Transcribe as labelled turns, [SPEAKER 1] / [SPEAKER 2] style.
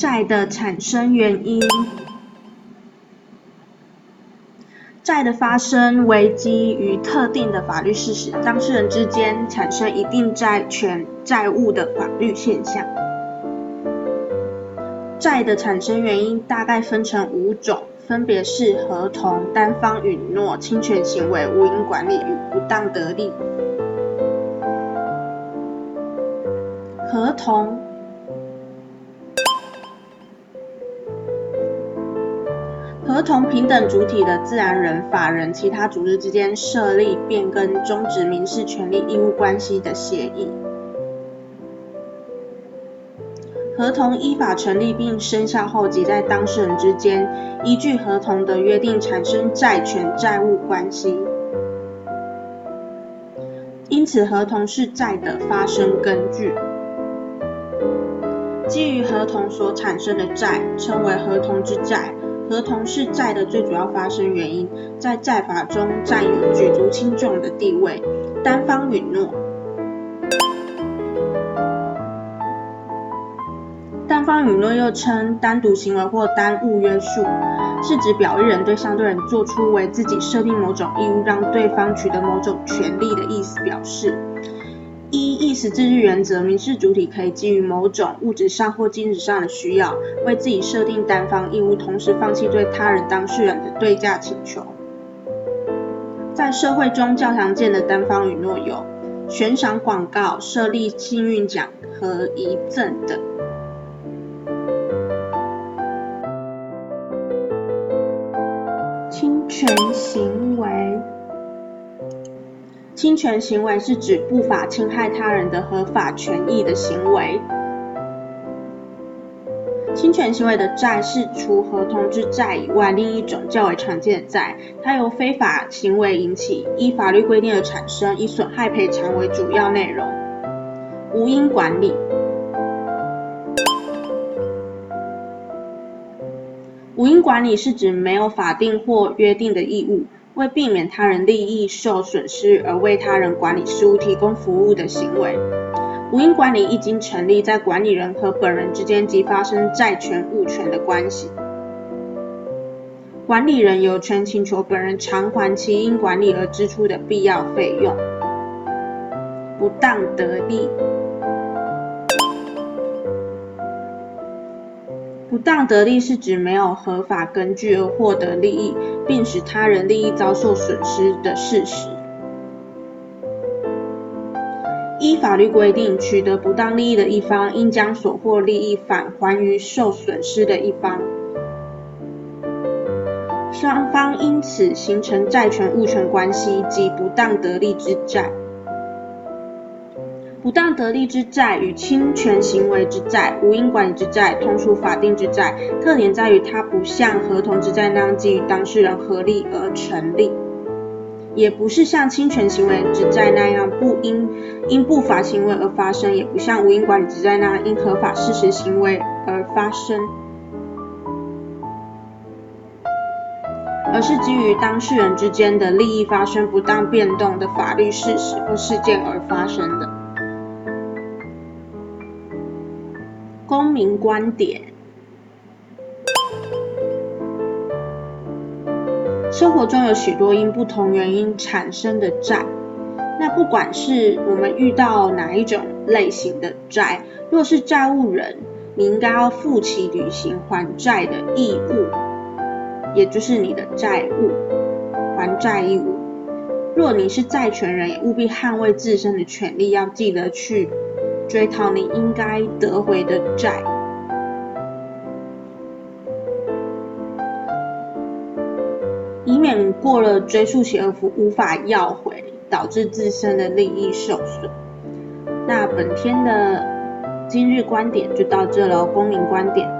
[SPEAKER 1] 债的产生原因。债的发生为基于特定的法律事实，当事人之间产生一定债权债务的法律现象。债的产生原因大概分成五种，分别是合同、单方允诺、侵权行为、无因管理与不当得利。合同。合同平等主体的自然人、法人、其他组织之间设立、变更、终止民事权利义务关系的协议。合同依法成立并生效后，即在当事人之间依据合同的约定产生债权债务关系。因此，合同是债的发生根据。基于合同所产生的债，称为合同之债。合同是债的最主要发生原因，在债法中占有举足轻重的地位。单方允诺，单方允诺又称单独行为或单物约束，是指表意人对相对人做出为自己设定某种义务，让对方取得某种权利的意思表示。一意识自治原则，民事主体可以基于某种物质上或精神上的需要，为自己设定单方义务，同时放弃对他人当事人的对价请求。在社会中较常见的单方允诺有悬赏广告、设立幸运奖和遗赠等。侵权行为。侵权行为是指不法侵害他人的合法权益的行为。侵权行为的债是除合同之债以外另一种较为常见的债，它由非法行为引起，依法律规定而产生，以损害赔偿为主要内容。无因管理。无因管理是指没有法定或约定的义务。为避免他人利益受损失而为他人管理事务提供服务的行为，无因管理一经成立，在管理人和本人之间即发生债权物权的关系。管理人有权请求本人偿还其因管理而支出的必要费用。不当得利。不当得利是指没有合法根据而获得利益，并使他人利益遭受损失的事实。依法律规定，取得不当利益的一方，应将所获利益返还于受损失的一方。双方因此形成债权物权关系及不当得利之债。不当得利之债与侵权行为之债、无因管理之债同属法定之债，特点在于它不像合同之债那样基于当事人合力而成立，也不是像侵权行为之债那样不因因不法行为而发生，也不像无因管理之债那样因合法事实行为而发生，而是基于当事人之间的利益发生不当变动的法律事实或事件而发生的。公民观点：生活中有许多因不同原因产生的债，那不管是我们遇到哪一种类型的债，若是债务人，你应该要负起履行还债的义务，也就是你的债务还债义务。若你是债权人，也务必捍卫自身的权利，要记得去。追讨你应该得回的债，以免过了追诉期而无法要回，导致自身的利益受损。那本天的今日观点就到这了，公民观点。